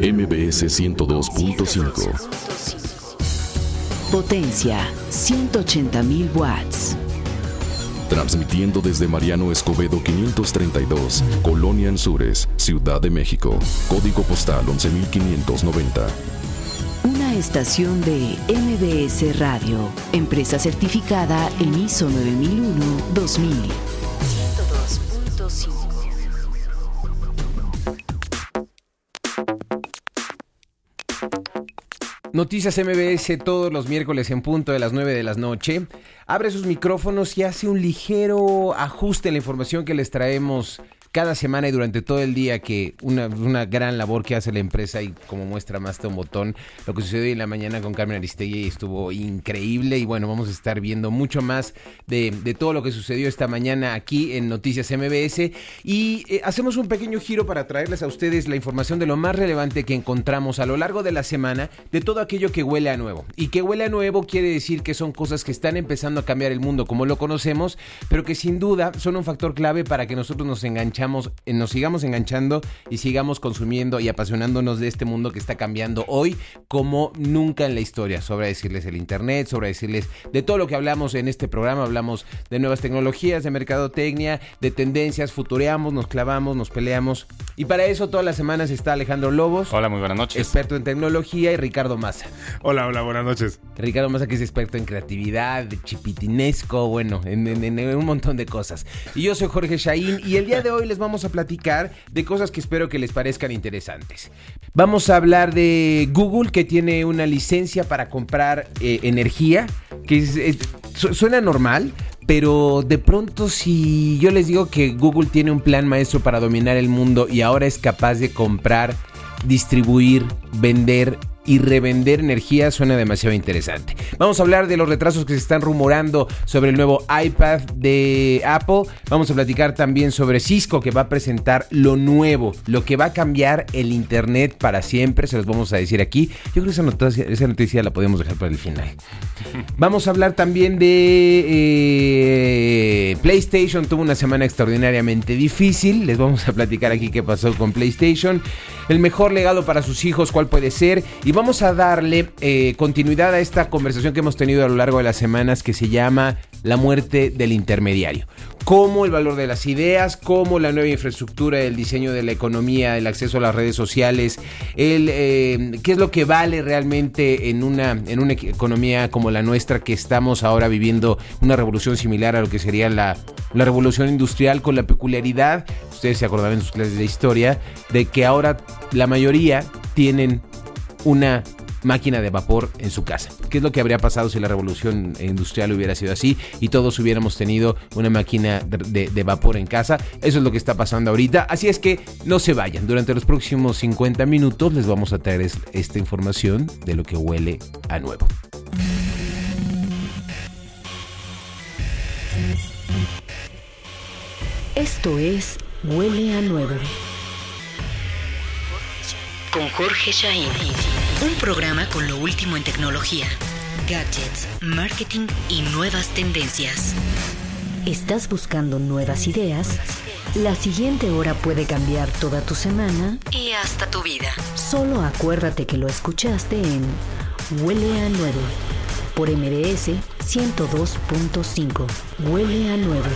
MBS 102.5. Potencia 180.000 watts. Transmitiendo desde Mariano Escobedo 532, Colonia Anzures, Ciudad de México. Código postal 11590. Una estación de MBS Radio, empresa certificada en ISO 9001-2000. Noticias MBS todos los miércoles en punto de las 9 de la noche. Abre sus micrófonos y hace un ligero ajuste en la información que les traemos cada semana y durante todo el día que una, una gran labor que hace la empresa y como muestra más un botón, lo que sucedió en la mañana con Carmen Aristegui estuvo increíble y bueno, vamos a estar viendo mucho más de, de todo lo que sucedió esta mañana aquí en Noticias MBS y eh, hacemos un pequeño giro para traerles a ustedes la información de lo más relevante que encontramos a lo largo de la semana de todo aquello que huele a nuevo. Y que huele a nuevo quiere decir que son cosas que están empezando a cambiar el mundo como lo conocemos, pero que sin duda son un factor clave para que nosotros nos enganchamos eh, nos sigamos enganchando y sigamos consumiendo y apasionándonos de este mundo que está cambiando hoy como nunca en la historia. Sobre decirles el internet, sobre decirles de todo lo que hablamos en este programa, hablamos de nuevas tecnologías, de mercadotecnia, de tendencias, futureamos, nos clavamos, nos peleamos. Y para eso todas las semanas está Alejandro Lobos. Hola, muy buenas noches. Experto en tecnología y Ricardo Massa. Hola, hola, buenas noches. Ricardo Massa que es experto en creatividad, chipitinesco, bueno, en, en, en un montón de cosas. Y yo soy Jorge Shaín y el día de hoy les vamos a platicar de cosas que espero que les parezcan interesantes. Vamos a hablar de Google que tiene una licencia para comprar eh, energía, que suena normal, pero de pronto si yo les digo que Google tiene un plan maestro para dominar el mundo y ahora es capaz de comprar, distribuir, vender y revender energía suena demasiado interesante. Vamos a hablar de los retrasos que se están rumorando sobre el nuevo iPad de Apple. Vamos a platicar también sobre Cisco que va a presentar lo nuevo, lo que va a cambiar el Internet para siempre. Se los vamos a decir aquí. Yo creo que esa noticia, esa noticia la podemos dejar para el final. Vamos a hablar también de eh, PlayStation. Tuvo una semana extraordinariamente difícil. Les vamos a platicar aquí qué pasó con PlayStation. El mejor legado para sus hijos, cuál puede ser. Y vamos a darle eh, continuidad a esta conversación que hemos tenido a lo largo de las semanas que se llama La muerte del intermediario. Cómo el valor de las ideas, cómo la nueva infraestructura, el diseño de la economía, el acceso a las redes sociales, el, eh, qué es lo que vale realmente en una, en una economía como la nuestra que estamos ahora viviendo una revolución similar a lo que sería la, la revolución industrial con la peculiaridad, ustedes se acordarán en sus clases de historia, de que ahora la mayoría tienen una máquina de vapor en su casa. ¿Qué es lo que habría pasado si la revolución industrial hubiera sido así y todos hubiéramos tenido una máquina de, vapor en casa? Eso es lo que está pasando ahorita. Así es que no se vayan. Durante los próximos 50 minutos les vamos a traer esta información de lo que huele a nuevo. Esto es Huele a Nuevo. Con Jorge Shain. Un programa con lo último en tecnología, gadgets, marketing y nuevas tendencias. ¿Estás buscando nuevas ideas? La siguiente hora puede cambiar toda tu semana y hasta tu vida. Solo acuérdate que lo escuchaste en Huele a Nuevo por MBS 102.5. Huele a Nuevo.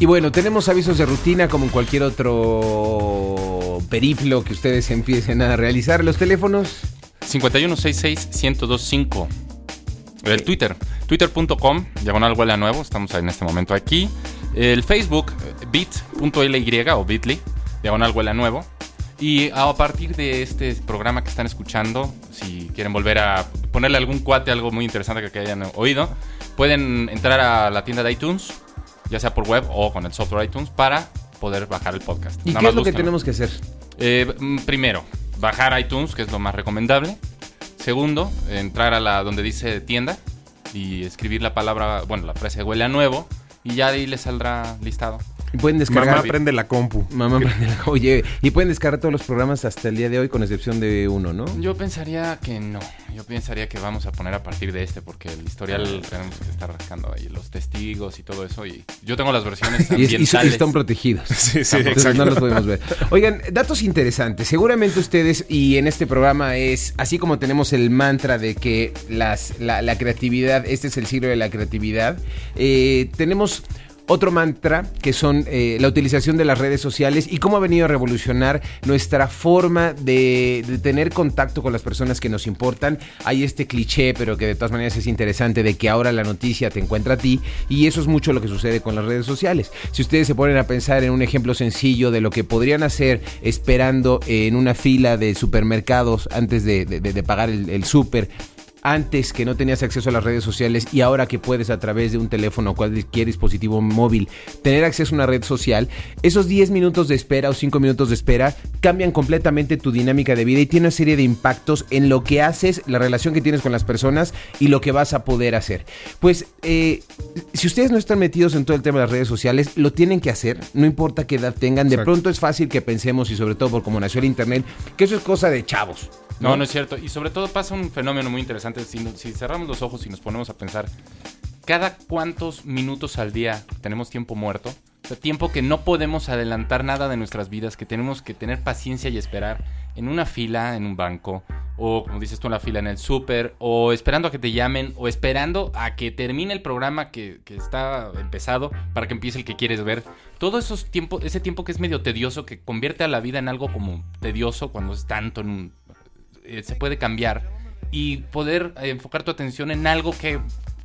Y bueno, tenemos avisos de rutina como en cualquier otro periplo que ustedes empiecen a realizar. Los teléfonos 5166-1025. El Twitter, twitter.com, diagonal huele a nuevo, estamos en este momento aquí. El Facebook, bit.ly o bit.ly, diagonal huele a nuevo. Y a partir de este programa que están escuchando, si quieren volver a ponerle algún cuate, algo muy interesante que hayan oído, pueden entrar a la tienda de iTunes, ya sea por web o con el software iTunes, para poder bajar el podcast. ¿Y Nada qué es lo que tenemos que hacer? Eh, primero, bajar iTunes, que es lo más recomendable. Segundo, entrar a la donde dice tienda y escribir la palabra, bueno, la frase huele a nuevo y ya de ahí les saldrá listado. Pueden descargar. Mamá prende la compu. Mamá prende la Oye, y pueden descargar todos los programas hasta el día de hoy, con excepción de uno, ¿no? Yo pensaría que no. Yo pensaría que vamos a poner a partir de este, porque el historial tenemos que estar rascando ahí los testigos y todo eso. Y yo tengo las versiones Y, es- y ambientales. están protegidos. Sí, sí, Entonces exacto. no los podemos ver. Oigan, datos interesantes. Seguramente ustedes, y en este programa es, así como tenemos el mantra de que las, la, la creatividad, este es el siglo de la creatividad, eh, tenemos otro mantra que son eh, la utilización de las redes sociales y cómo ha venido a revolucionar nuestra forma de, tener contacto con las personas que nos importan. Hay este cliché, pero que de todas maneras es interesante, de que ahora la noticia te encuentra a ti y eso es mucho lo que sucede con las redes sociales. Si ustedes se ponen a pensar en un ejemplo sencillo de lo que podrían hacer esperando en una fila de supermercados antes de pagar el, el súper, antes que no tenías acceso a las redes sociales y ahora que puedes a través de un teléfono o cualquier dispositivo móvil tener acceso a una red social, esos 10 minutos de espera o 5 minutos de espera cambian completamente tu dinámica de vida y tiene una serie de impactos en lo que haces, la relación que tienes con las personas y lo que vas a poder hacer. Pues eh, si ustedes no están metidos en todo el tema de las redes sociales, lo tienen que hacer, no importa qué edad tengan, de Exacto. pronto es fácil que pensemos y sobre todo por cómo nació el Internet, que eso es cosa de chavos. No, no es cierto. Y sobre todo pasa un fenómeno muy interesante. Si, cerramos los ojos y nos ponemos a pensar, ¿cada cuántos minutos al día tenemos tiempo muerto? O sea, tiempo que no podemos adelantar nada de nuestras vidas, que tenemos que tener paciencia y esperar en una fila, en un banco, o como dices tú, en la fila en el súper, o esperando a que te llamen, o esperando a que termine el programa que, que está empezado para que empiece el que quieres ver. Todo esos tiempo, ese tiempo que es medio tedioso, que convierte a la vida en algo como tedioso cuando es tanto en un, eh, se puede cambiar y poder eh, enfocar tu atención en algo que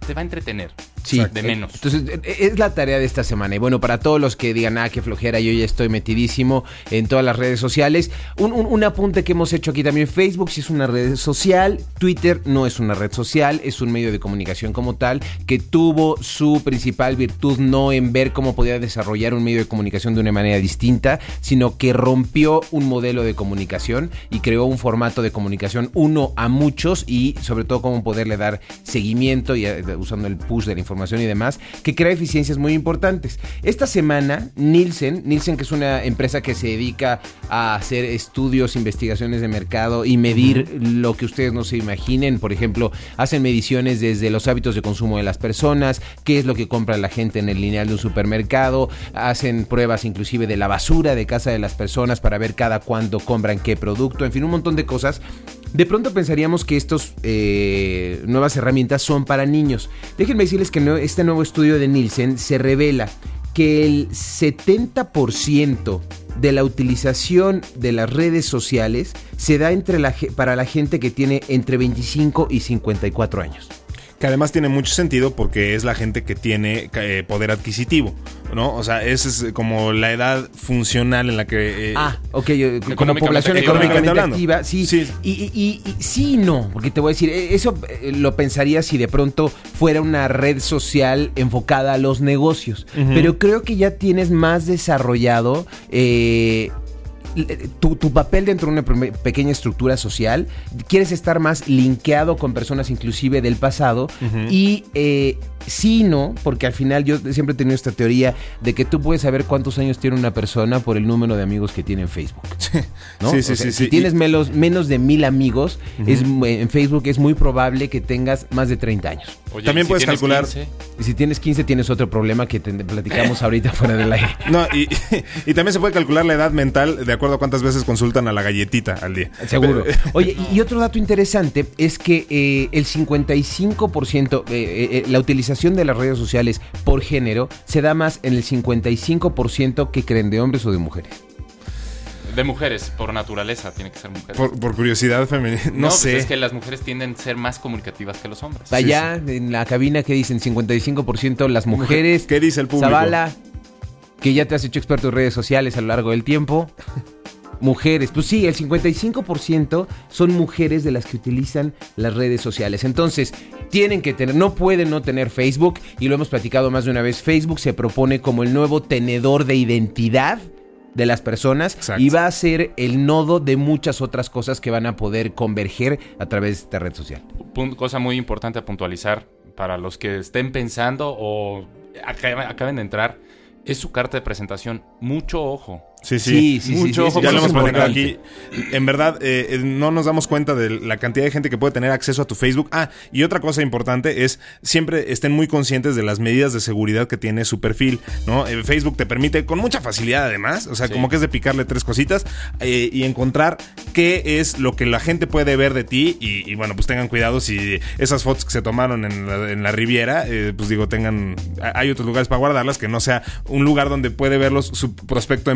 te va a entretener. Sí, de menos. Entonces, eh, es la tarea de esta semana. Y bueno, para todos los que digan, ah, qué flojera, yo ya estoy metidísimo en todas las redes sociales. Un, un- un apunte que hemos hecho aquí también: Facebook sí es una red social, Twitter no es una red social, es un medio de comunicación como tal, que tuvo su principal virtud no en ver cómo podía desarrollar un medio de comunicación de una manera distinta, sino que rompió un modelo de comunicación y creó un formato de comunicación uno a muchos y sobre todo cómo poderle dar seguimiento y eh, usando el push de la información y demás, que crea eficiencias muy importantes. Esta semana, Nielsen, Nielsen que es una empresa que se dedica a hacer estudios, investigaciones de mercado y medir lo que ustedes no se imaginen, por ejemplo, hacen mediciones desde los hábitos de consumo de las personas, qué es lo que compra la gente en el lineal de un supermercado, hacen pruebas inclusive de la basura de casa de las personas para ver cada cuándo compran qué producto, en fin, un montón de cosas. De pronto pensaríamos que estas nuevas herramientas son para niños. Déjenme decirles que este nuevo estudio de Nielsen se revela que el 70% de la utilización de las redes sociales se da entre la, para la gente que tiene entre 25 y 54 años. Que además tiene mucho sentido porque es la gente que tiene eh, poder adquisitivo, ¿no? O sea, esa es como la edad funcional en la que... eh, Ah, ok, yo- como Económicamente población económicamente Hablando. activa, sí. Sí. Y, y- y- y sí y no, porque te voy a decir, eh, eso eh, lo pensaría si de pronto fuera una red social enfocada a los negocios. Pero creo que ya tienes más desarrollado eh, tu, tu papel dentro de una pequeña estructura social. Quieres estar más linkeado con personas inclusive del pasado. Y eh, sí y no, porque al final yo siempre he tenido esta teoría de que tú puedes saber cuántos años tiene una persona por el número de amigos que tiene en Facebook. ¿no? Sí, sí, O sea, sí, Si sí. tienes menos, menos de mil amigos es, en Facebook es muy probable que tengas más de 30 años. Oye, También ¿y si puedes calcular- 15? Y si tienes 15 tienes otro problema que te platicamos ahorita fuera del aire. No, y, y también se puede calcular la edad mental de acuerdo a cuántas veces consultan a la galletita al día. Seguro. Oye, y y otro dato interesante es que eh, el 55%, eh, eh, la utilización de las redes sociales por género se da más en el 55% que creen de hombres o de mujeres. De mujeres, por naturaleza, tiene que ser mujeres. Por, por curiosidad femenina, no, pues sé. es que las mujeres tienden a ser más comunicativas que los hombres. Allá en la cabina que dicen 55% las mujeres. ¿Qué dice el público? Zavala, que ya te has hecho experto en redes sociales a lo largo del tiempo. Mujeres, pues sí, el 55% son mujeres de las que utilizan las redes sociales. Entonces, tienen que tener, no pueden no tener Facebook, y lo hemos platicado más de una vez, Facebook se propone como el nuevo tenedor de identidad de las personas Exacto. y va a ser el nodo de muchas otras cosas que van a poder converger a través de esta red social. Cosa muy importante a puntualizar para los que estén pensando o acaben de entrar. Es su carta de presentación. Mucho ojo. Sí, sí. Sí, sí, Mucho sí, ya lo hemos platicado aquí. En verdad, eh, eh, no nos damos cuenta de la cantidad de gente que puede tener acceso a tu Facebook. Ah, y otra cosa importante es siempre estén muy conscientes de las medidas de seguridad que tiene su perfil, ¿no? Eh, Facebook te permite con mucha facilidad además, o sea, Sí. como que es de picarle tres cositas eh, y encontrar qué es lo que la gente puede ver de ti y, y, bueno, pues tengan cuidado si esas fotos que se tomaron en la, en la Riviera, eh, pues digo, tengan, hay otros lugares para guardarlas que no sea un lugar donde puede verlos su prospecto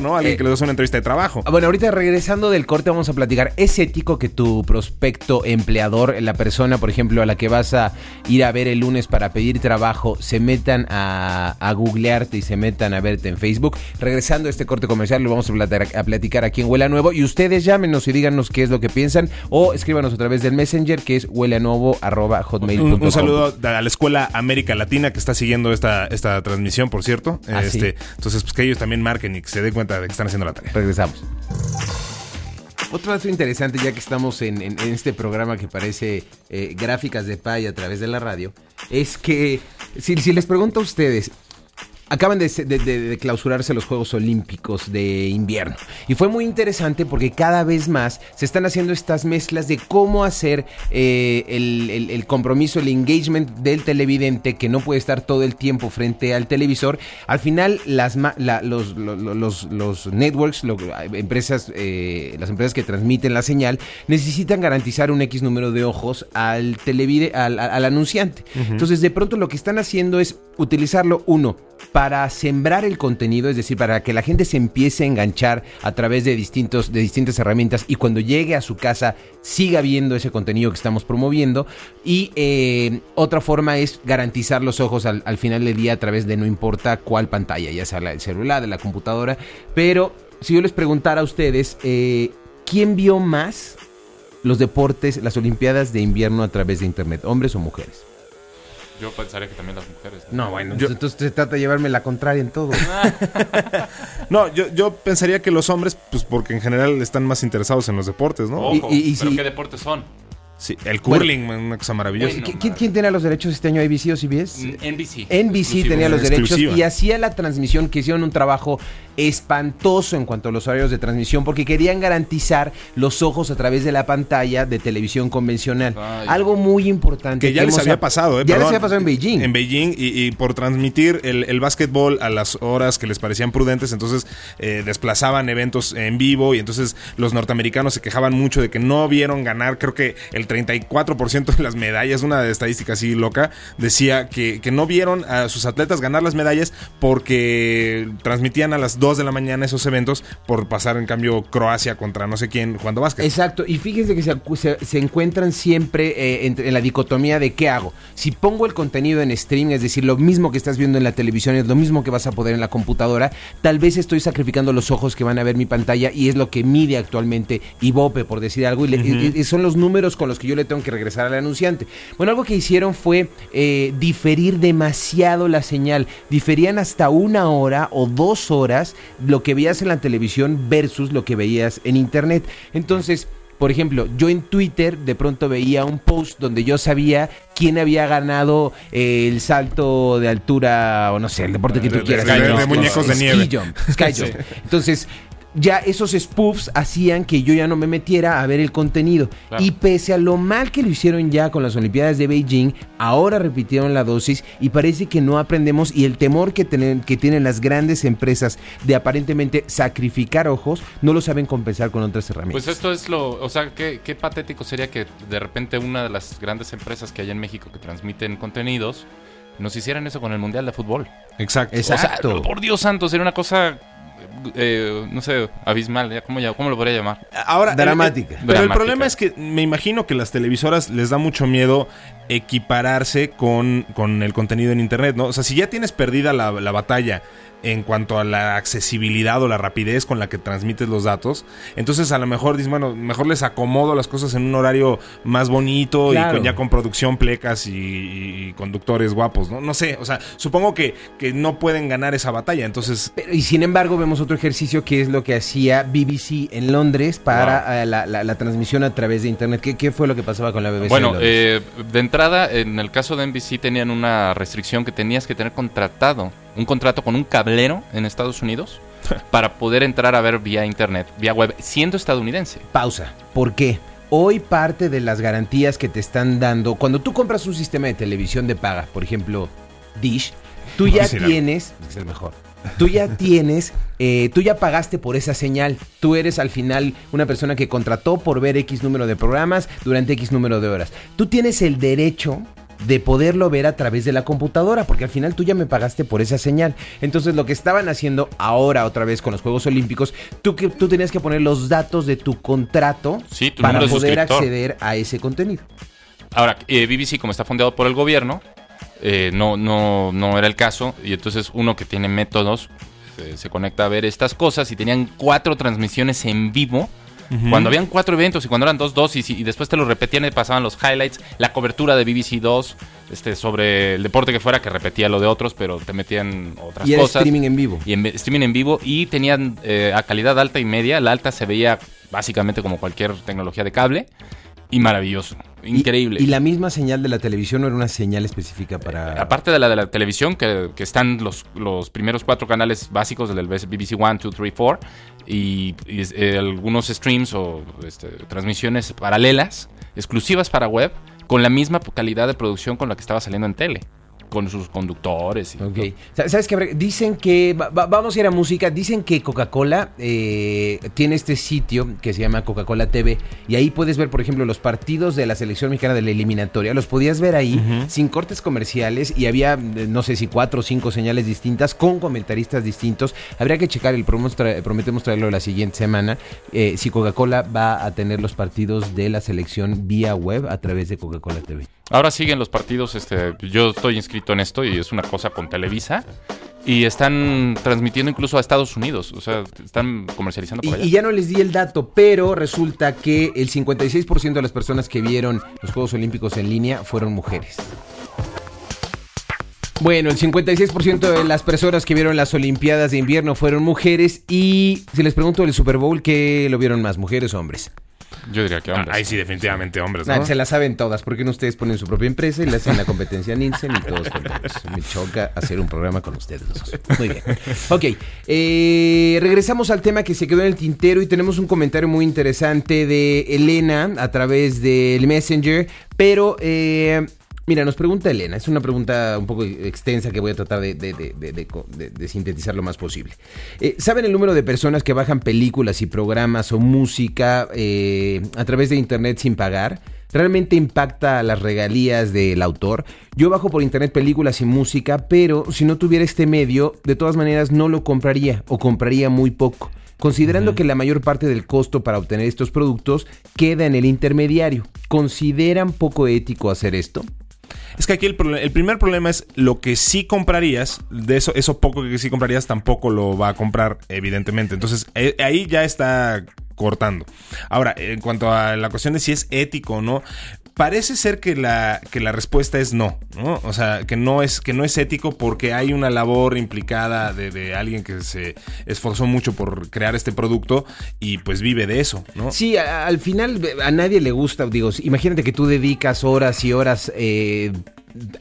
¿no? Alguien Eh, que le des una entrevista de trabajo. Ah, Bueno, ahorita regresando del corte vamos a platicar. ¿Es ético que tu prospecto empleador, la persona, por ejemplo, a la que vas a ir a ver el lunes para pedir trabajo, se metan a, a googlearte y se metan a verte en Facebook? Regresando a este corte comercial, lo vamos a platicar, a platicar aquí en Huela Nuevo. Y ustedes llámenos y díganos qué es lo que piensan o escríbanos a través del Messenger que es huelanuevo.hotmail.com. Un, un saludo a la Escuela América Latina que está siguiendo esta, esta transmisión, por cierto. Ah, sí. este, Entonces, pues que ellos también marquen y que se den cuenta de que están haciendo la tarea. Regresamos. Otro dato interesante, ya que estamos en, en- en este programa que parece eh, gráficas de pay a través de la radio, es que si, si les pregunto a ustedes, acaban de, se- de- de- de clausurarse los Juegos Olímpicos de invierno. Y fue muy interesante porque cada vez más se están haciendo estas mezclas de cómo hacer eh, el, el- el compromiso, el engagement del televidente que no puede estar todo el tiempo frente al televisor. Al final, las, la- los, lo- lo- los, los networks, lo- empresas, eh, las empresas que transmiten la señal, necesitan garantizar un X número de ojos al, televide, al, al- al anunciante. Entonces, de pronto lo que están haciendo es utilizarlo, uno, para sembrar el contenido, es decir, para que la gente se empiece a enganchar a través de, distintos, de distintas herramientas y cuando llegue a su casa siga viendo ese contenido que estamos promoviendo. Y eh, otra forma es garantizar los ojos al, al final del día a través de no importa cuál pantalla, ya sea la del celular, de la computadora. Pero si yo les preguntara a ustedes, eh, ¿quién vio más los deportes, las Olimpiadas de invierno a través de Internet, hombres o mujeres? Yo pensaría que también las mujeres. No, bueno, Yo- entonces se trata de llevarme la contraria en todo. No, yo, yo pensaría que los hombres, pues porque en general están más interesados en los deportes, ¿no? Ojo, Y- y- y ¿pero si- qué deportes son? Sí, el curling, una cosa maravillosa. Bueno. ¿Qui- ¿Quién, quién tenía los derechos este año, ABC o CBS? N- NBC. NBC Exclusivo. tenía los derechos Exclusiva. y hacía la transmisión, que hicieron un trabajo espantoso en cuanto a los horarios de transmisión, porque querían garantizar los ojos a través de la pantalla de televisión convencional. Ay. Algo muy importante. Que ya les había pasado, ¿eh? Ya les Perdón. había pasado en Beijing. En Beijing y, y por transmitir el, el básquetbol a las horas que les parecían prudentes, entonces eh, desplazaban eventos en vivo y entonces los norteamericanos se quejaban mucho de que no vieron ganar, creo que el 34% de las medallas, una estadística así loca, decía que, que no vieron a sus atletas ganar las medallas porque transmitían a las 2 de la mañana esos eventos por pasar en cambio Croacia contra no sé quién jugando básquet. Exacto, y fíjense que se, se- se encuentran siempre eh, entre- en la dicotomía de qué hago. Si pongo el contenido en stream, es decir, lo mismo que estás viendo en la televisión es lo mismo que vas a poder en la computadora, tal vez estoy sacrificando los ojos que van a ver mi pantalla y es lo que mide actualmente Ibope, por decir algo, y, le- y- y son los números con los que yo le tengo que regresar al anunciante. Bueno, algo que hicieron fue eh, diferir demasiado la señal, diferían hasta una hora o dos horas lo que veías en la televisión versus lo que veías en internet. Entonces, por ejemplo, yo en Twitter de pronto veía un post donde yo sabía quién había ganado eh, el salto de altura o no sé, el deporte que tú de- quieras. de- muñecos de nieve. jump, sky jump. Entonces, ya esos spoofs hacían que yo ya no me metiera a ver el contenido. Claro. Y pese a lo mal que lo hicieron ya con las Olimpiadas de Beijing, ahora repitieron la dosis y parece que no aprendemos y el temor que tienen, que tienen las grandes empresas de aparentemente sacrificar ojos, no lo saben compensar con otras herramientas. Pues esto es lo, o sea, qué, qué patético sería que de repente una de las grandes empresas que hay en México que transmiten contenidos nos hicieran eso con el Mundial de Fútbol. Exacto. Exacto. O sea, por Dios santo, sería una cosa, eh, no sé, abismal, ¿ya? ¿Cómo, ya- ¿cómo lo podría llamar? Ahora, Dramática. el- pero el problema es que me imagino que las televisoras les da mucho miedo equipararse con, con el contenido en internet, ¿no? O sea, si ya tienes perdida la, la batalla en cuanto a la accesibilidad o la rapidez con la que transmites los datos, entonces a lo mejor dices, bueno, mejor les acomodo las cosas en un horario más bonito y con, ya con producción plecas y, y conductores guapos, ¿no? No sé, o sea, supongo que, que no pueden ganar esa batalla, entonces... Pero, y sin embargo, vemos otro ejercicio que es lo que hacía BBC en Londres para eh, la, la- la transmisión a través de Internet. ¿Qué, qué fue lo que pasaba con la BBC? Bueno, en eh, de entrada, en el caso de NBC tenían una restricción que tenías que tener contratado un contrato con un cablero en Estados Unidos para poder entrar a ver vía internet, vía web, siendo estadounidense. Pausa. ¿Por qué? Hoy parte de las garantías que te están dando, cuando tú compras un sistema de televisión de paga, por ejemplo, Dish, tú ya tienes, es el mejor, tú ya tienes, eh, tú ya pagaste por esa señal. Tú eres al final una persona que contrató por ver X número de programas durante X número de horas. Tú tienes el derecho de poderlo ver a través de la computadora, porque al final tú ya me pagaste por esa señal. Entonces lo que estaban haciendo ahora otra vez con los Juegos Olímpicos, tú, que, tú tenías que poner los datos de tu contrato Sí, tu para poder acceder a ese contenido. Ahora, eh, BBC, como está fundado por el gobierno, eh, no, no, no era el caso. Y entonces uno que tiene métodos eh, se conecta a ver estas cosas y tenían cuatro transmisiones en vivo. Cuando habían cuatro eventos y cuando eran dos, dos y, y después te lo repetían y pasaban los highlights, la cobertura de BBC 2 este, sobre el deporte que fuera, que repetía lo de otros, pero te metían otras Y era cosas. streaming en vivo. Y en streaming en vivo y tenían eh, a calidad alta y media. La alta se veía básicamente como cualquier tecnología de cable y maravilloso, increíble. Y, la misma señal de la televisión no era una señal específica para... Aparte de la de la televisión, que, que están los, los primeros cuatro canales básicos del BBC One, Two, Three, Four, y, y, eh, algunos streams o este, transmisiones paralelas, exclusivas para web, con la misma calidad de producción con la que estaba saliendo en tele, con sus conductores. Y Ok. todo. ¿Sabes qué? Dicen que. va- va- vamos a ir a música. Dicen que Coca-Cola eh, tiene este sitio que se llama Coca-Cola TV. Y ahí puedes ver, por ejemplo, los partidos de la selección mexicana de la eliminatoria. Los podías ver ahí sin cortes comerciales. Y había, eh, no sé si cuatro o cinco señales distintas con comentaristas distintos. Habría que checar. El tra- prometemos traerlo la siguiente semana. eh, si Coca-Cola va a tener los partidos de la selección vía web a través de Coca-Cola TV. Ahora siguen los partidos, este, yo estoy inscrito en esto y es una cosa con Televisa. Y están transmitiendo incluso a Estados Unidos, o sea, están comercializando por Y, allá. y ya no les di el dato, pero resulta que el 56% de las personas que vieron los Juegos Olímpicos en línea fueron mujeres. Bueno, el 56% de las personas que vieron las Olimpiadas de invierno fueron mujeres y si les pregunto el Super Bowl, ¿qué lo vieron más, mujeres o hombres? Yo diría que hombres. Ahí sí, definitivamente hombres, ¿no? Ah, se la saben todas, porque no ustedes ponen su propia empresa y le hacen la competencia a Nielsen y todos. Me choca hacer un programa con ustedes dos. Muy bien. Ok, eh, regresamos al tema que se quedó en el tintero y tenemos un comentario muy interesante de Elena a través del Messenger, pero... eh, Mira, nos pregunta Elena, es una pregunta un poco extensa que voy a tratar de, sintetizar lo más posible. Eh, ¿Saben el número de personas que bajan películas y programas o música eh, a través de Internet sin pagar? ¿Realmente impacta las regalías del autor? Yo bajo por Internet películas y música, pero si no tuviera este medio, de todas maneras no lo compraría o compraría muy poco. Considerando que la mayor parte del costo para obtener estos productos queda en el intermediario, ¿consideran poco ético hacer esto? Es que aquí el, el primer problema es lo que sí comprarías, de eso, eso poco que sí comprarías tampoco lo va a comprar, evidentemente. Entonces, eh, ahí ya está cortando. Ahora, en cuanto a la cuestión de si es ético o no, parece ser que la, que la respuesta es no, ¿no? O sea, que no es, que no es ético porque hay una labor implicada de, de alguien que se esforzó mucho por crear este producto y pues vive de eso, ¿no? Sí, al final a nadie le gusta, digo, imagínate que tú dedicas horas y horas eh,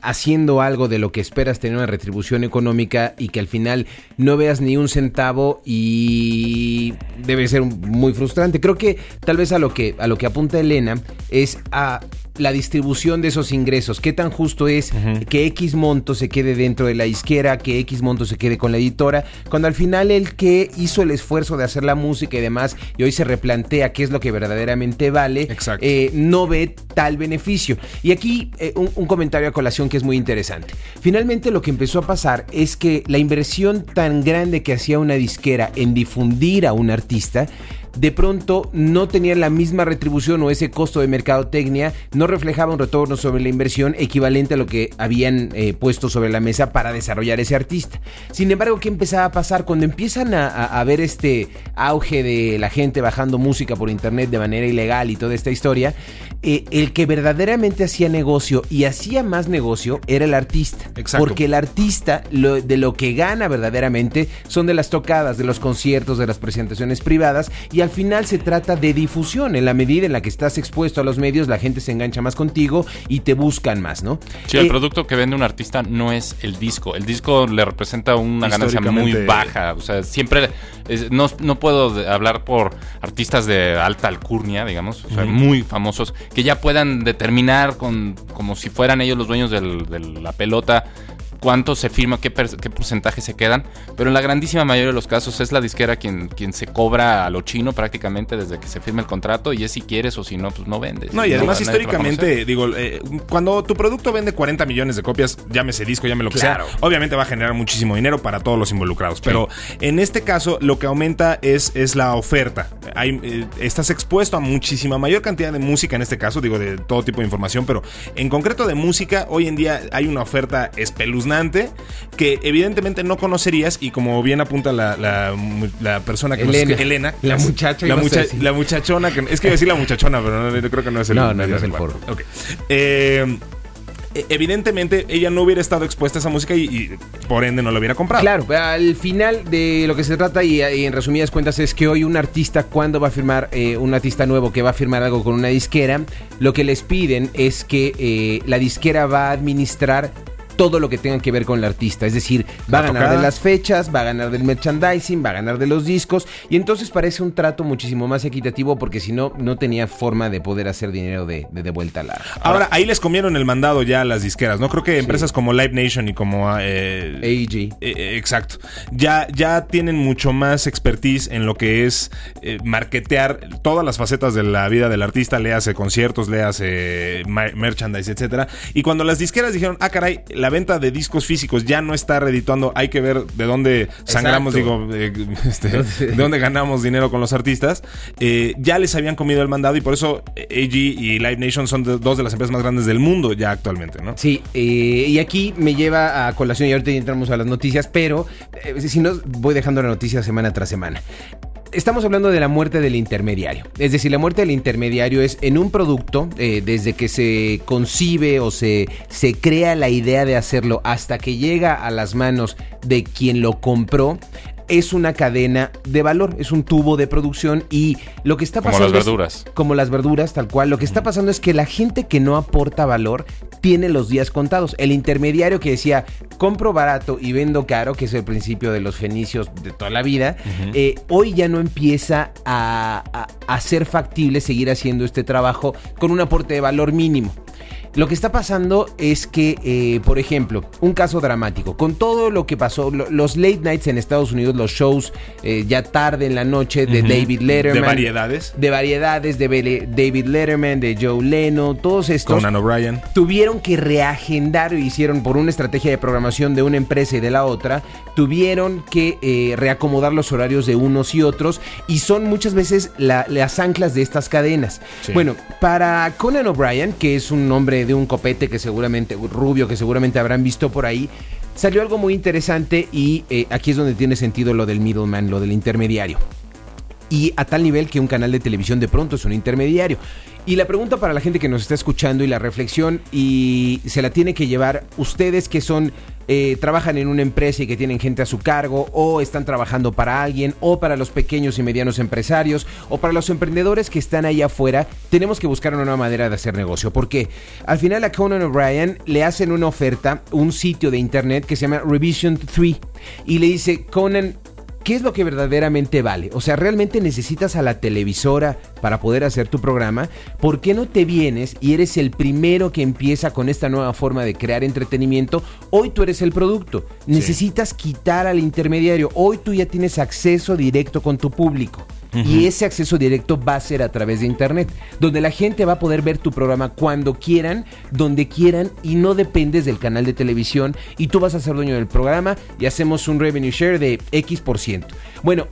haciendo algo de lo que esperas tener una retribución económica y que al final no veas ni un centavo y debe ser muy frustrante. Creo que tal vez a lo que a lo que apunta Elena es a la distribución de esos ingresos. ¿Qué tan justo es que X monto se quede dentro de la isquera, que X monto se quede con la editora, cuando al final el que hizo el esfuerzo de hacer la música y demás y hoy se replantea qué es lo que verdaderamente vale, Exacto. eh, no ve tal beneficio. Y aquí eh, un, un comentario a colación que es muy interesante. Finalmente lo que empezó a pasar es que la inversión tan grande que hacía una disquera en difundir a un artista, de pronto no tenían la misma retribución o ese costo de mercadotecnia, no reflejaba un retorno sobre la inversión equivalente a lo que habían eh, puesto sobre la mesa para desarrollar ese artista. Sin embargo, ¿qué empezaba a pasar? Cuando empiezan a, a- a ver este auge de la gente bajando música por internet de manera ilegal y toda esta historia, eh, el que verdaderamente hacía negocio y hacía más negocio era el artista. Exacto. Porque el artista lo- de lo que gana verdaderamente son de las tocadas, de los conciertos, de las presentaciones privadas y al al final se trata de difusión. En la medida en la que estás expuesto a los medios, la gente se engancha más contigo y te buscan más, ¿no? Sí, el Eh, producto que vende un artista no es el disco. El disco le representa una ganancia muy baja. O sea, siempre es- no, no puedo hablar por artistas de alta alcurnia, digamos, o sea, muy famosos, que ya puedan determinar con, como si fueran ellos los dueños del- de la pelota cuánto se firma, qué, per- qué porcentaje se quedan, pero en la grandísima mayoría de los casos es la disquera quien, quien se cobra a lo chino prácticamente desde que se firma el contrato y es si quieres o si no, pues no vendes. No, y además históricamente, digo, eh, cuando tu producto vende 40 millones de copias, llámese disco, llame lo que Claro. sea, obviamente va a generar muchísimo dinero para todos los involucrados. Pero en este caso, lo que aumenta es, es la oferta. Hay, eh, estás expuesto a muchísima mayor cantidad de música en este caso, digo, de todo tipo de información, pero en concreto de música, hoy en día hay una oferta espeluznante que evidentemente no conocerías y como bien apunta la, la, la persona que Elena. Elena, La es- muchacha, la, mucha- la muchachona, que, es que iba a decir la muchachona, pero no, yo creo que no es el No, no, no medio es el foro. Eh, e- evidentemente ella no hubiera estado expuesta a esa música y, y por ende no la hubiera comprado. Claro, al final de lo que se trata y, y en resumidas cuentas es que hoy un artista cuando va a firmar, eh, un artista nuevo que va a firmar algo con una disquera, lo que les piden es que eh, la disquera va a administrar todo lo que tenga que ver con el artista, es decir, va a ganar tocada. de las fechas, va a ganar del merchandising, va a ganar de los discos y entonces parece un trato muchísimo más equitativo porque si no, no tenía forma de poder hacer dinero de, de, de vuelta a la... Ahora, ahí les comieron el mandado ya a las disqueras, ¿no? Creo que empresas como Live Nation y como... eh, AEG. Eh, eh, exacto. Ya, ya tienen mucho más expertise en lo que es eh, marketear todas las facetas de la vida del artista, le hace conciertos, le hace merchandise, etcétera. Y cuando las disqueras dijeron, ah, caray, la venta de discos físicos ya no está redituando, hay que ver de dónde sangramos, Exacto. digo, eh, este, de dónde ganamos dinero con los artistas, eh, ya les habían comido el mandado y por eso AG y Live Nation son de- dos de las empresas más grandes del mundo ya actualmente, ¿no? Sí, eh, y aquí me lleva a colación y ahorita ya entramos a las noticias, pero eh, si no, voy dejando la noticia semana tras semana. Estamos hablando de la muerte del intermediario. Es decir, la muerte del intermediario es en un producto, eh, desde que se concibe o se, se crea la idea de hacerlo hasta que llega a las manos de quien lo compró. Es una cadena de valor, es un tubo de producción y lo que está Como pasando las es- verduras. como las verduras, tal cual. Lo que está pasando es que la gente que no aporta valor tiene los días contados. El intermediario que decía, compro barato y vendo caro, que es el principio de los fenicios de toda la vida, eh, hoy ya no empieza a, a- a ser factible seguir haciendo este trabajo con un aporte de valor mínimo. Lo que está pasando es que, eh, por ejemplo, un caso dramático, con todo lo que pasó, lo- los late nights en Estados Unidos, los shows eh, ya tarde en la noche de David Letterman. De variedades. De variedades, de David Letterman, de Joe Leno, todos estos Conan O'Brien. tuvieron que reagendar, hicieron por una estrategia de programación de una empresa y de la otra, tuvieron que eh, reacomodar los horarios de unos y otros y son muchas veces la- las anclas de estas cadenas. Sí. Bueno, para Conan O'Brien, que es un hombre de un copete que seguramente, rubio, que seguramente habrán visto por ahí, salió algo muy interesante y eh, aquí es donde tiene sentido lo del middleman, lo del intermediario y a tal nivel que un canal de televisión de pronto es un intermediario. Y la pregunta para la gente que nos está escuchando y la reflexión y se la tiene que llevar ustedes que son eh, trabajan en una empresa y que tienen gente a su cargo o están trabajando para alguien o para los pequeños y medianos empresarios o para los emprendedores que están ahí afuera, tenemos que buscar una nueva manera de hacer negocio. Porque al final a Conan O'Brien le hacen una oferta, un sitio de internet que se llama Revision 3 y le dice, Conan, ¿Qué es lo que verdaderamente vale? O sea, ¿realmente necesitas a la televisora para poder hacer tu programa? ¿Por qué no te vienes y eres el primero que empieza con esta nueva forma de crear entretenimiento? Hoy tú eres el producto. Necesitas quitar al intermediario. Hoy tú ya tienes acceso directo con tu público. Y ese acceso directo va a ser a través de internet, donde la gente va a poder ver tu programa cuando quieran, donde quieran y no dependes del canal de televisión y tú vas a ser dueño del programa y hacemos un revenue share de X por ciento. Bueno,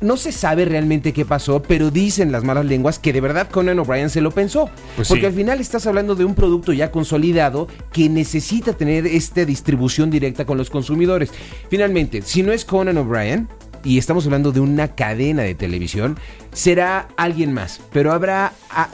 no se sabe realmente qué pasó, pero dicen las malas lenguas que de verdad Conan O'Brien se lo pensó. Pues porque sí. al final estás hablando de un producto ya consolidado que necesita tener esta distribución directa con los consumidores. Finalmente, si no es Conan O'Brien, y estamos hablando de una cadena de televisión, será alguien más, pero habrá a-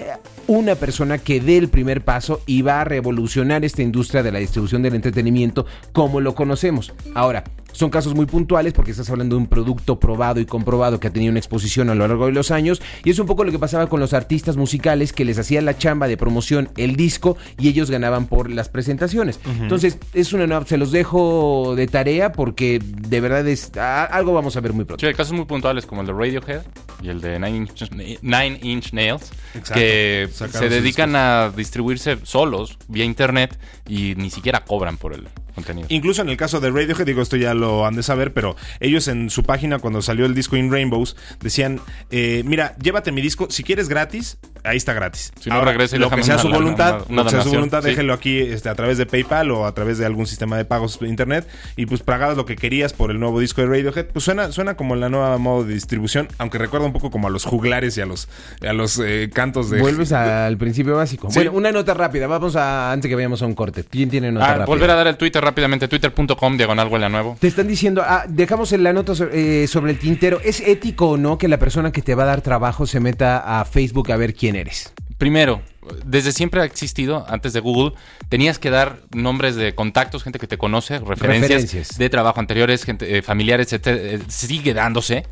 una persona que dé el primer paso y va a revolucionar esta industria de la distribución del entretenimiento como lo conocemos. Ahora, son casos muy puntuales porque estás hablando de un producto probado y comprobado que ha tenido una exposición a lo largo de los años y es un poco lo que pasaba con los artistas musicales que les hacían la chamba de promoción el disco y ellos ganaban por las presentaciones. Entonces, es una nueva, se los dejo de tarea porque de verdad es a- algo vamos a ver muy pronto. Sí, hay casos muy puntuales como el de Radiohead y el de Nine Inch, Nine Inch Nails, Exacto. que Sacaron se dedican discos. a distribuirse solos vía internet y ni siquiera cobran por el contenido. Incluso en el caso de Radiohead, digo, esto ya lo han de saber, pero ellos en su página, cuando salió el disco In Rainbows, decían, eh, mira, llévate mi disco, si quieres gratis, ahí está gratis. Si no, regresa y lo que sea su voluntad, una- una lo que sea su voluntad, sí. déjelo aquí este, a través de PayPal o a través de algún sistema de pagos de internet y pues pagabas lo que querías por el nuevo disco de Radiohead. Pues suena, suena como la nueva modo de distribución, aunque recuerda un poco como a los juglares y a los, a los eh, cantos de... Vuelves al principio básico. Sí. Bueno, una nota rápida. Vamos a, antes que vayamos a un corte. ¿Quién tiene nota Ah, rápida? volver a dar el Twitter rápidamente, twitter.com, diagonal huele a nuevo. Te están diciendo, ah, dejamos la nota eh, sobre el tintero. ¿Es ético o no que la persona que te va a dar trabajo se meta a Facebook a ver quién eres? Primero, desde siempre ha existido, antes de Google, tenías que dar nombres de contactos, gente que te conoce, referencias, Referencias. de trabajo anteriores, gente, eh, familiares, etcétera, eh, sigue dándose.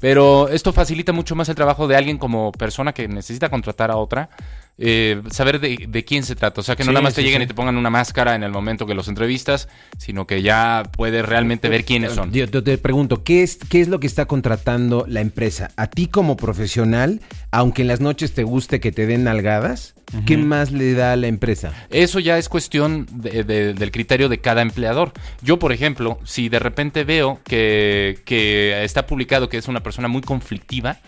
Pero esto facilita mucho más el trabajo de alguien como persona que necesita contratar a otra, eh, saber de, de quién se trata. O sea, que no Sí, nada más te sí, lleguen sí. y te pongan una máscara en el momento que los entrevistas, sino que ya puedes realmente ver quiénes son. Yo te, te pregunto, ¿qué es, ¿qué es lo que está contratando la empresa? A ti como profesional, aunque en las noches te guste que te den nalgadas, ¿qué más le da a la empresa? Eso ya es cuestión de- de- del criterio de cada empleador. Yo, por ejemplo, si de repente veo que, que está publicado que es una persona muy conflictiva,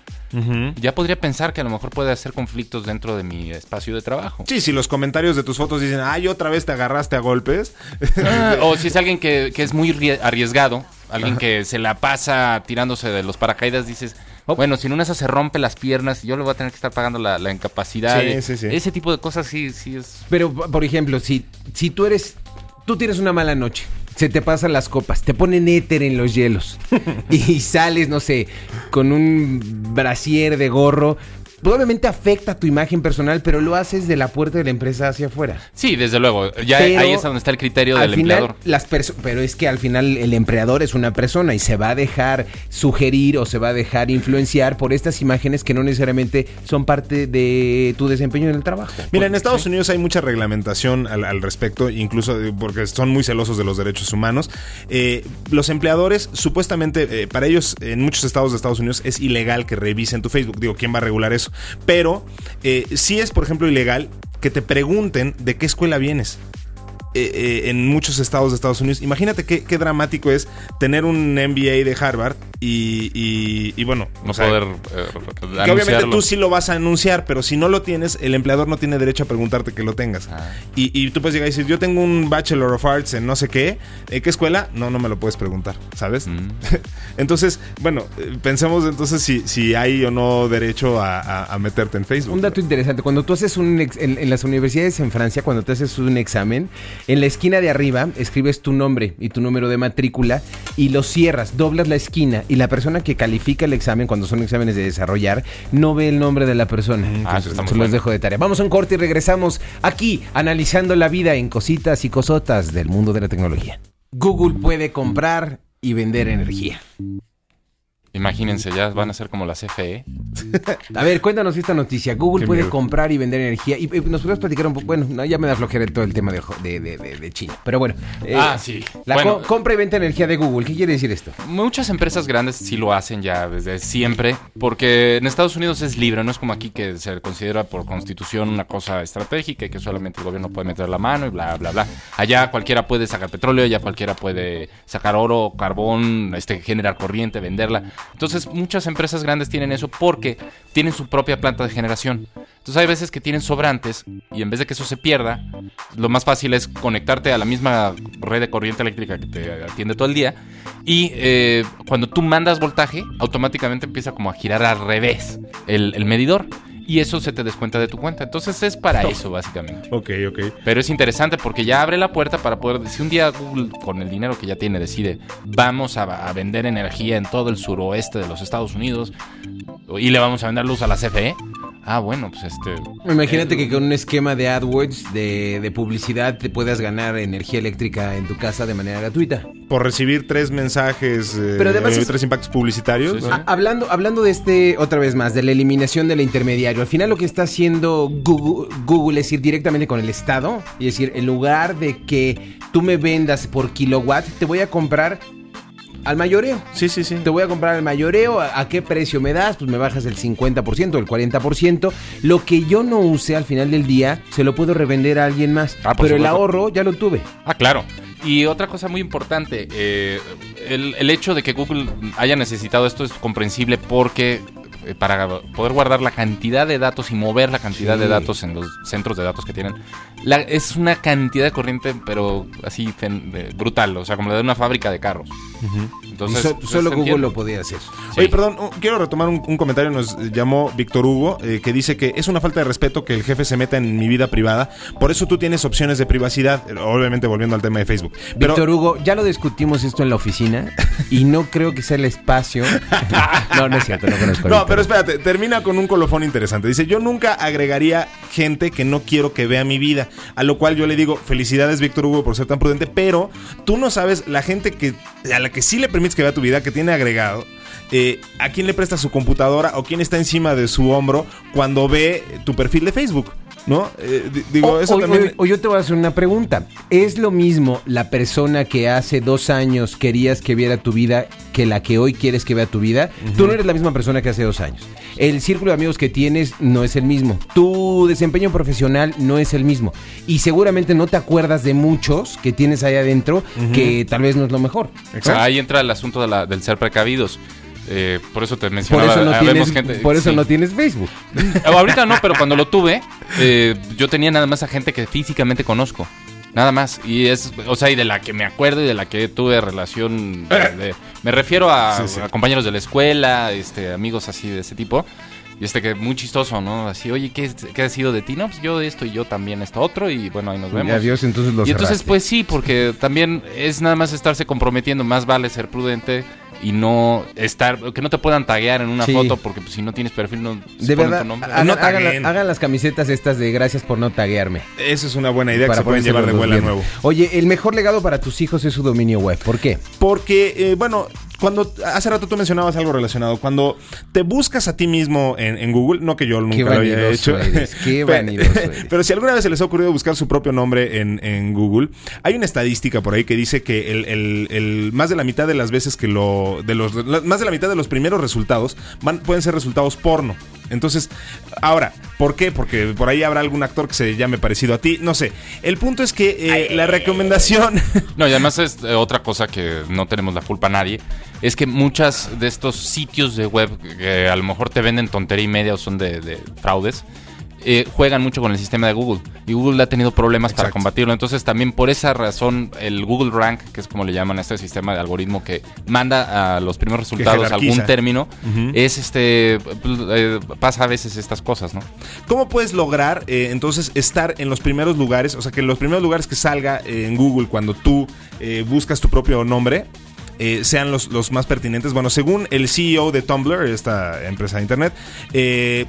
Ya podría pensar que a lo mejor puede hacer conflictos dentro de mi espacio de trabajo. Sí, si los comentarios de tus fotos dicen, ay, otra vez te agarraste a golpes. Ah, o si es alguien que, que es muy rie- arriesgado, alguien que se la pasa tirándose de los paracaídas, dices, bueno, si en una se rompe las piernas, yo le voy a tener que estar pagando la, la incapacidad. Sí, sí, sí. Ese tipo de cosas sí, sí es... Pero, por ejemplo, si, si tú eres. Tú tienes una mala noche. Se te pasan las copas, te ponen éter en los hielos y sales, no sé, con un brasier de gorro. Probablemente afecta tu imagen personal, pero lo haces de la puerta de la empresa hacia afuera. Sí, desde luego. Ya Pero ahí es donde está el criterio al del final, empleador. las perso- pero es que al final el empleador es una persona y se va a dejar sugerir o se va a dejar influenciar por estas imágenes que no necesariamente son parte de tu desempeño en el trabajo. Mira, en Estados Unidos hay mucha reglamentación al, al respecto, incluso eh, porque son muy celosos de los derechos humanos. Eh, los empleadores, supuestamente, eh, para ellos, en muchos estados de Estados Unidos es ilegal que revisen tu Facebook. Digo, ¿quién va a regular eso? Pero eh, es, por ejemplo, ilegal que te pregunten de qué escuela vienes. Eh, eh, en muchos estados de Estados Unidos. Imagínate qué, qué dramático es tener un MBA de Harvard y, y- y bueno, No o sea, poder eh, que obviamente tú sí lo vas a anunciar, pero si no lo tienes, el empleador no tiene derecho a preguntarte que lo tengas. Ah. Y, y tú puedes llegar y decir, yo tengo un Bachelor of Arts en no sé qué, ¿en qué escuela? No, no me lo puedes preguntar, ¿sabes? Mm. entonces, bueno, eh, pensemos entonces si, si hay o no derecho a, a- a meterte en Facebook. Un dato interesante, cuando tú haces un ex- en, en las universidades en Francia, cuando te haces un examen, en la esquina de arriba escribes tu nombre y tu número de matrícula y lo cierras, doblas la esquina y la persona que califica el examen cuando son exámenes de desarrollar no ve el nombre de la persona. Ah, los bueno. dejo de tarea. Vamos a un corte y regresamos aquí analizando la vida en cositas y cosotas del mundo de la tecnología. Google puede comprar y vender energía. Imagínense, ya van a ser como la E. CFE. A ver, cuéntanos esta noticia. Google puede miedo. comprar y vender energía. Y eh, nos podrías platicar un poco. Bueno, no, ya me da flojera todo el tema de, de, de- de- de China. Pero bueno. eh, Ah, sí. La Bueno. co- compra y venta de energía de Google. ¿Qué quiere decir esto? Muchas empresas grandes sí lo hacen ya desde siempre, porque en Estados Unidos es libre, no es como aquí que se considera por constitución una cosa estratégica y que solamente el gobierno puede meter la mano y bla, bla, bla. Allá cualquiera puede sacar petróleo, allá cualquiera puede sacar oro, carbón, este, generar corriente, venderla. Entonces muchas empresas grandes tienen eso porque tienen su propia planta de generación. Entonces hay veces que tienen sobrantes y en vez de que eso se pierda, lo más fácil es conectarte a la misma red de corriente eléctrica que te atiende todo el día y eh, cuando tú mandas voltaje, automáticamente empieza como a girar al revés el, el medidor y eso se te descuenta de tu cuenta. Entonces es para eso básicamente. Ok, ok. Pero es interesante porque ya abre la puerta para poder, si un día Google con el dinero que ya tiene decide, vamos a, a vender energía en todo el suroeste de los Estados Unidos y le vamos a vender luz a la CFE, Ah, bueno, pues este... Imagínate eh, que con un esquema de AdWords de, de publicidad te puedas ganar energía eléctrica en tu casa de manera gratuita. Por recibir tres mensajes, eh, Pero además eh, es- tres impactos publicitarios. Sí, sí. ¿no? Ah, hablando, hablando de este, otra vez más, de la eliminación del intermediario. Al final lo que está haciendo Google, Google es ir directamente con el Estado. Y decir, en lugar de que tú me vendas por kilowatt, te voy a comprar al mayoreo. Sí, sí, sí. Te voy a comprar al mayoreo. ¿A, a qué precio me das? Pues me bajas el 50% o el 40%. Lo que yo no use al final del día, se lo puedo revender a alguien más. Ah, Pero el ahorro ya lo tuve. Ah, claro. Y otra cosa muy importante, eh, el, el hecho de que Google haya necesitado esto es comprensible porque para poder guardar la cantidad de datos y mover la cantidad Sí. de datos en los centros de datos que tienen, la- es una cantidad de corriente, pero así brutal, o sea, como la de una fábrica de carros. Entonces, so- pues, solo Google entiende. lo podía hacer. Sí. Oye, perdón, quiero retomar un, un comentario. Nos llamó Víctor Hugo, eh, que dice que es una falta de respeto que el jefe se meta en mi vida privada. Por eso tú tienes opciones de privacidad. Obviamente, volviendo al tema de Facebook. Pero, Víctor Hugo, ya lo discutimos esto en la oficina y no creo que sea el espacio. no, no es cierto, no conozco. No, pero Hugo. espérate, termina con un colofón interesante. Dice, yo nunca agregaría gente que no quiero que vea mi vida. A lo cual yo le digo, felicidades Víctor Hugo por ser tan prudente, pero tú no sabes la gente que a la que sí le permites que vea tu vida, que tiene agregado. eh, ¿A quién le presta su computadora o quién está encima de su hombro cuando ve tu perfil de Facebook? ¿No? Eh, di- digo, O, eso o- también... o- o yo te voy a hacer una pregunta. ¿Es lo mismo la persona que hace dos años querías que viera tu vida que la que hoy quieres que vea tu vida? Tú no eres la misma persona que hace dos años. El círculo de amigos que tienes no es el mismo. Tu desempeño profesional no es el mismo. Y seguramente no te acuerdas de muchos que tienes ahí adentro que tal vez no es lo mejor. Exacto. Ahí entra el asunto de la- del ser precavidos. Eh, por eso te Por mencionaba. eso no tienes, gente- por eso sí. no tienes Facebook. Ahorita no, pero cuando lo tuve, eh, yo tenía nada más a gente que físicamente conozco. Nada más. Y es, o sea, y de la que me acuerdo y de la que tuve relación. de- de- me refiero a, Sí, sí. a compañeros de la escuela, este, amigos así de ese tipo. Y este que muy chistoso, ¿no? Así, oye, ¿qué, qué ha sido de ti? No, pues yo esto y yo también esto otro. Y bueno, ahí nos vemos. Adiós, entonces lo y entonces, cerraste. pues sí, porque también es nada más estarse comprometiendo. Más vale ser prudente y no estar. Que no te puedan taguear en una Sí. foto, porque pues, si no tienes perfil, no De verdad, tu nombre. hagan, No hagan la- taguen. hagan las camisetas estas de gracias por no taguearme. Esa es una buena idea que se pueden llevar de vuelo nuevo. Oye, el mejor legado para tus hijos es su dominio web. ¿Por qué? Porque, eh, bueno, cuando hace rato tú mencionabas algo relacionado, cuando te buscas a ti mismo en, en Google, no que yo nunca lo haya hecho, eres, qué pero- pero si alguna vez se les ha ocurrido buscar su propio nombre en, en Google, hay una estadística por ahí que dice que el, el- el- más de la mitad de las veces que lo, de los, más de la mitad de los primeros resultados van, pueden ser resultados porno. Entonces, ahora, ¿por qué? Porque por ahí habrá algún actor que se llame parecido a ti, no sé. El punto es que eh, la recomendación... No, y además es eh, otra cosa que no tenemos la culpa a nadie, es que muchas de estos sitios de web que a lo mejor te venden tontería y media o son de, de fraudes, eh, juegan mucho con el sistema de Google. Y Google ha tenido problemas para combatirlo. Entonces también por esa razón el Google Rank, que es como le llaman a este sistema de algoritmo que manda a los primeros resultados algún término, es este... eh, pasa a veces estas cosas, ¿no? ¿Cómo puedes lograr eh, entonces estar en los primeros lugares? O sea, que los primeros lugares que salga en Google cuando tú buscas tu propio nombre eh, sean los, los más pertinentes. Bueno, según el CEO de Tumblr, esta empresa de internet, eh,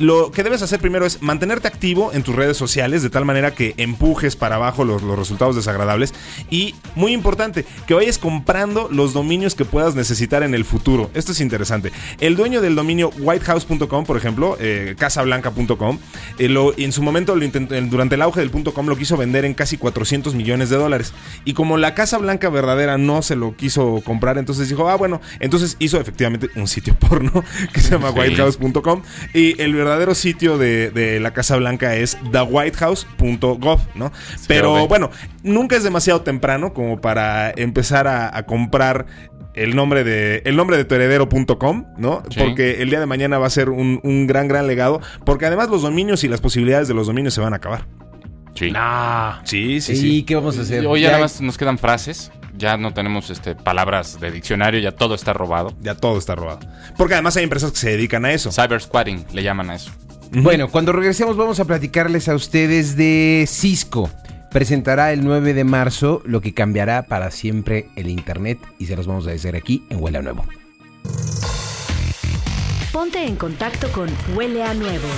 lo que debes hacer primero es mantenerte activo en tus redes sociales de tal manera que empujes para abajo los, los resultados desagradables y, muy importante, que vayas comprando los dominios que puedas necesitar en el futuro. Esto es interesante. El dueño del dominio whitehouse.com, por ejemplo, eh, casablanca.com, eh, lo- en su momento lo intentó- en- durante el auge del .com lo quiso vender en casi 400 millones de dólares. Y como la Casa Blanca verdadera no se lo quiso comprar, entonces dijo, ah, bueno, entonces hizo efectivamente un sitio porno que se llama Sí. whitehouse.com y el verdadero sitio de, de la Casa Blanca es thewhitehouse.gov, ¿no? Pero bueno, nunca es demasiado temprano como para empezar a, a comprar el nombre de el nombre de tu heredero.com, ¿no? Sí. Porque el día de mañana va a ser un, un gran, gran legado. Porque además los dominios y las posibilidades de los dominios se van a acabar. Sí. Sí, ¿Y qué vamos a hacer? Hoy Ya- nada más nos quedan frases. Ya no tenemos este, palabras de diccionario, ya todo está robado. Ya todo está robado. Porque además hay empresas que se dedican a eso. Cyber squatting le llaman a eso. Bueno, cuando regresemos vamos a platicarles a ustedes de Cisco. Presentará el 9 de marzo lo que cambiará para siempre el Internet y se los vamos a decir aquí en Huela Nuevo. Ponte en contacto con Huele a Nuevo.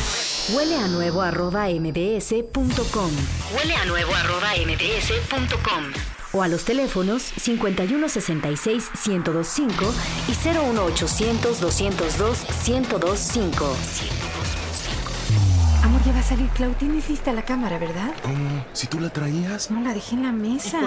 Huele a nuevo arroba mbs.com. Huele a nuevo arroba mbs.com. O a los teléfonos 5166 1025 y 01800 202 1025. Amor, ya va a salir Clau. Tienes lista la cámara, ¿verdad? ¿Cómo? Si tú la traías. No, la dejé en la mesa.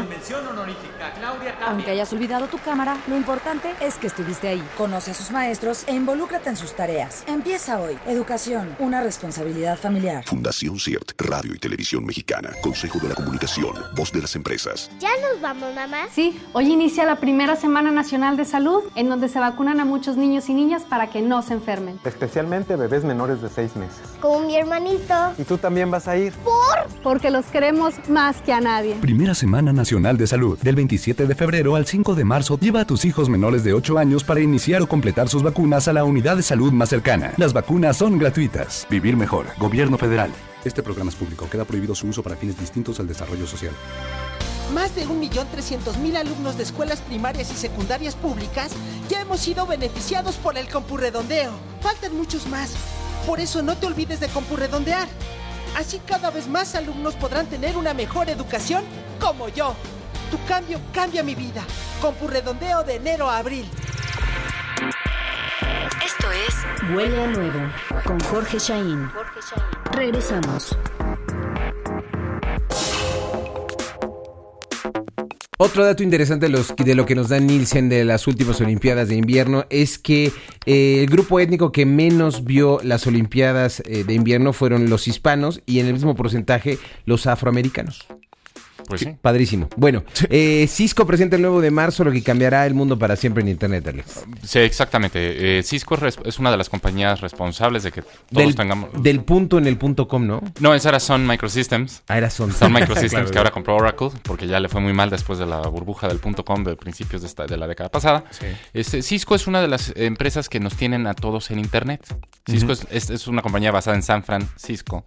Aunque hayas olvidado tu cámara, lo importante es que estuviste ahí. Conoce a sus maestros e involúcrate en sus tareas. Empieza hoy. Educación, una responsabilidad familiar. Fundación CIRT, Radio y Televisión Mexicana, Consejo de la Comunicación, Voz de las Empresas. ¿Ya nos vamos, mamá? Sí, hoy inicia la primera Semana Nacional de Salud, en donde se vacunan a muchos niños y niñas para que no se enfermen. Especialmente bebés menores de 6 meses. Con mi ¿Y tú también vas a ir? ¿Por? Porque los queremos más que a nadie. Primera Semana Nacional de Salud, del 27 de febrero al 5 de marzo. Lleva a tus hijos menores de 8 años para iniciar o completar sus vacunas a la unidad de salud más cercana. Las vacunas son gratuitas. Vivir mejor. Gobierno federal. Este programa es público. Queda prohibido su uso para fines distintos al desarrollo social. Más de 1.300.000 alumnos de escuelas primarias y secundarias públicas ya hemos sido beneficiados por el compurredondeo. Faltan muchos más. Por eso no te olvides de compurredondear. Así cada vez más alumnos podrán tener una mejor educación como yo. Tu cambio cambia mi vida. Compurredondeo de enero a abril. Esto es Huele a Nuevo con Jorge Shain. Regresamos. Otro dato interesante de, los, de lo que nos da Nielsen de las últimas Olimpiadas de invierno es que eh, el grupo étnico que menos vio las Olimpiadas eh, de invierno fueron los hispanos y en el mismo porcentaje los afroamericanos. Pues sí. Padrísimo. Bueno, eh, Cisco presenta el 9 de marzo lo que cambiará el mundo para siempre en Internet, Alex. Sí, exactamente. Eh, Cisco es, una de las compañías responsables de que todos Del, tengamos... del punto en el punto com, ¿no? No, esa era Sun Microsystems. Ah, era Sun. Sun Microsystems, Claro. que ahora compró Oracle, porque ya le fue muy mal después de la burbuja del .com de principios de, esta- de la década pasada. Este, Cisco es una de las empresas que nos tienen a todos en Internet. Cisco es- es una compañía basada en San Francisco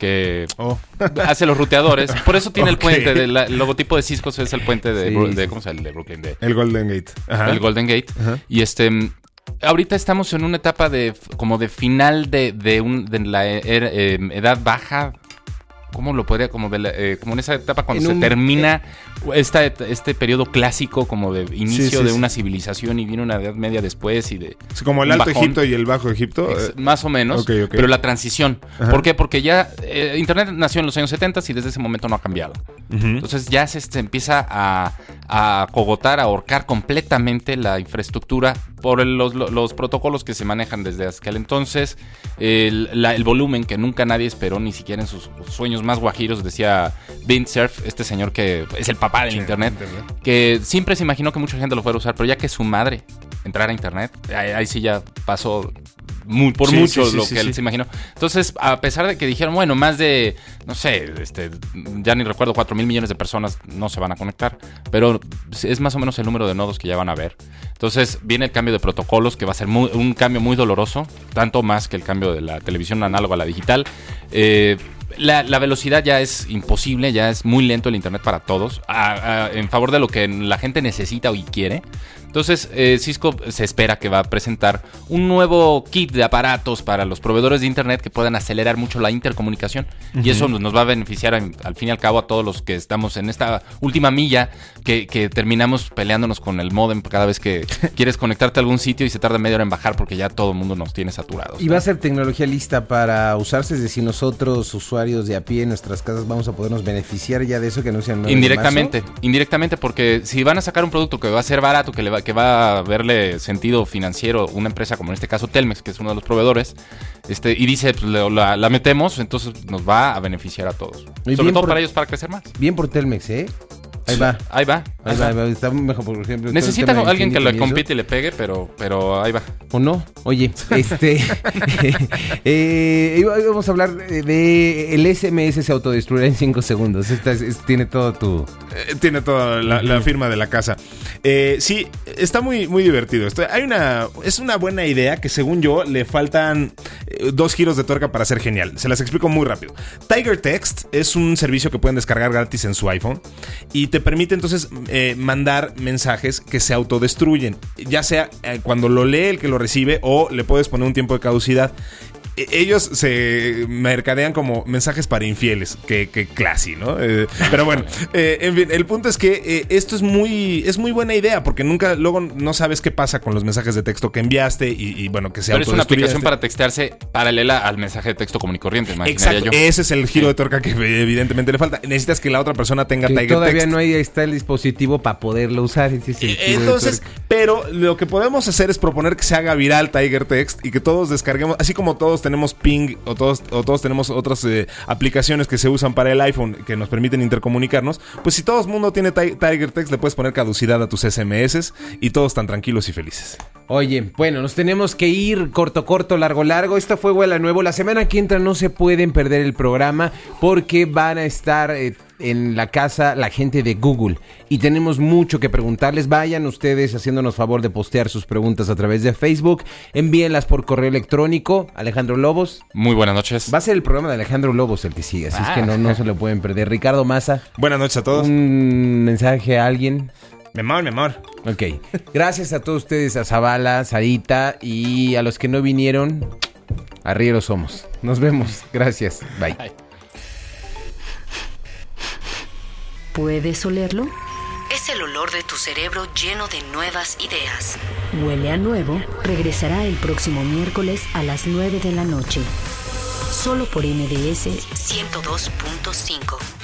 que Oh. hace los ruteadores. Por eso tiene el puente. del el logotipo de Cisco es el puente de, Sí. ¿cómo se llama? De Brooklyn. De, El Golden Gate. Ajá. el Golden Gate. Ajá. Y este. Ahorita estamos en una etapa de como de final de, de, un, de la er- eh, edad baja. ¿Cómo lo podría? Como, de la- eh, como en esa etapa cuando En se un- termina esta, et- este periodo clásico como de inicio sí, de sí. una civilización y viene una edad media después y de... Sí, como el Alto bajón. Egipto y el Bajo Egipto. Ex- eh, más o menos, pero la transición. Ajá. ¿Por qué? Porque ya eh, Internet nació en los años 70 y desde ese momento no ha cambiado. Entonces ya se, se empieza a, a cogotar, a ahorcar completamente la infraestructura por el- los, los- los protocolos que se manejan desde aquel entonces, el, la- el volumen que nunca nadie esperó, ni siquiera en sus sueños más guajiros, decía Vint Cerf, este señor que es el papá del Internet, que siempre se imaginó que mucha gente lo fuera a usar, pero ya que su madre entrara a Internet, ahí, ahí sí ya pasó muy, por Sí, mucho sí, lo sí, que él se imaginó. Entonces, a pesar de que dijeron, bueno, más de, no sé, este, ya ni recuerdo, 4 mil millones de personas no se van a conectar, pero es más o menos el número de nodos que ya van a ver. Entonces, viene el cambio de protocolos, que va a ser muy- un cambio muy doloroso, tanto más que el cambio de la televisión análoga a la digital. Eh, la, la velocidad ya es imposible, ya es muy lento el Internet para todos, en favor de lo que la gente necesita y quiere. Entonces, eh, Cisco se espera que va a presentar un nuevo kit de aparatos para los proveedores de Internet que puedan acelerar mucho la intercomunicación. Y eso nos va a beneficiar en- al fin y al cabo a todos los que estamos en esta última milla que, que terminamos peleándonos con el modem cada vez que quieres conectarte a algún sitio y se tarda media hora en bajar porque ya todo el mundo nos tiene saturados. Y va a ser tecnología lista para usarse, es decir, nosotros, usuarios de a pie en nuestras casas, vamos a podernos beneficiar ya de eso que anuncian 9 de Indirectamente, marzo. indirectamente, porque si van a sacar un producto que va a ser barato, que, le va, que va a verle sentido financiero una empresa como en este caso Telmex, que es uno de los proveedores, este, y dice, pues, la, la metemos, entonces nos va a beneficiar a todos. Y Sobre todo por- para ellos para crecer más. Bien por Telmex, ¿eh? Ahí va. Ahí va. Ahí va, ahí va. Está mejor, por ejemplo. Necesita alguien que eso. compite y le pegue, pero, pero ahí va. ¿O no? Oye, este. eh, íbamos a hablar de, el SMS se autodestruirá en 5 segundos. Esta es- es- tiene todo tu. Eh, tiene toda la, la firma de la casa. Eh, sí, está muy, muy divertido. Esto- hay una, es una buena idea que según yo le faltan eh, dos giros de tuerca para ser genial. Se las explico muy rápido. Tiger Text es un servicio que pueden descargar gratis en su iPhone y te permite entonces eh, mandar mensajes que se autodestruyen, ya sea eh, cuando lo lee el que lo recibe o le puedes poner un tiempo de caducidad. E- ellos se mercadean como mensajes para infieles, que, que classy, ¿no? Eh, pero bueno, eh, en fin, el punto es que eh, esto es muy, es muy buena idea, porque nunca, luego no sabes qué pasa con los mensajes de texto que enviaste y, y, bueno, que se Pero es una aplicación para textearse paralela al mensaje de texto común y corriente, Exacto, yo. ese es el giro de tuerca que evidentemente le falta. Necesitas que la otra persona tenga Que Tiger todavía Text. no ahí está el dispositivo para poderlo usar. ese es el giro de Entonces, pero lo que podemos hacer es proponer que se haga viral Tiger Text y que todos descarguemos, así como todos tenemos Ping o todos, o todos tenemos otras eh, aplicaciones que se usan para el iPhone que nos permiten intercomunicarnos, pues si todo el mundo tiene Ti- Tiger Text le puedes poner caducidad a tus SMS y todos tan tranquilos y felices. Oye, bueno, nos tenemos que ir corto, corto, largo, largo. Esto fue Huela Nuevo. La semana que entra no se pueden perder el programa porque van a estar eh, en la casa la gente de Google y tenemos mucho que preguntarles. Vayan ustedes haciéndonos favor de postear sus preguntas a través de Facebook. Envíenlas por correo electrónico. Alejandro Lobos. Muy buenas noches. Va a ser el programa de Alejandro Lobos el que sigue, así es que no, no se lo pueden perder. Ricardo Maza. Buenas noches a todos. Un mensaje a alguien. Mi amor, mi amor. Ok. Gracias a todos ustedes, a Zavala, Sarita y a los que no vinieron. Arrieros somos. Nos vemos. Gracias. Bye. ¿Puedes olerlo? Es el olor de tu cerebro lleno de nuevas ideas. Huele a nuevo. Regresará el próximo miércoles a las 9 de la noche. Solo por MBS 102.5.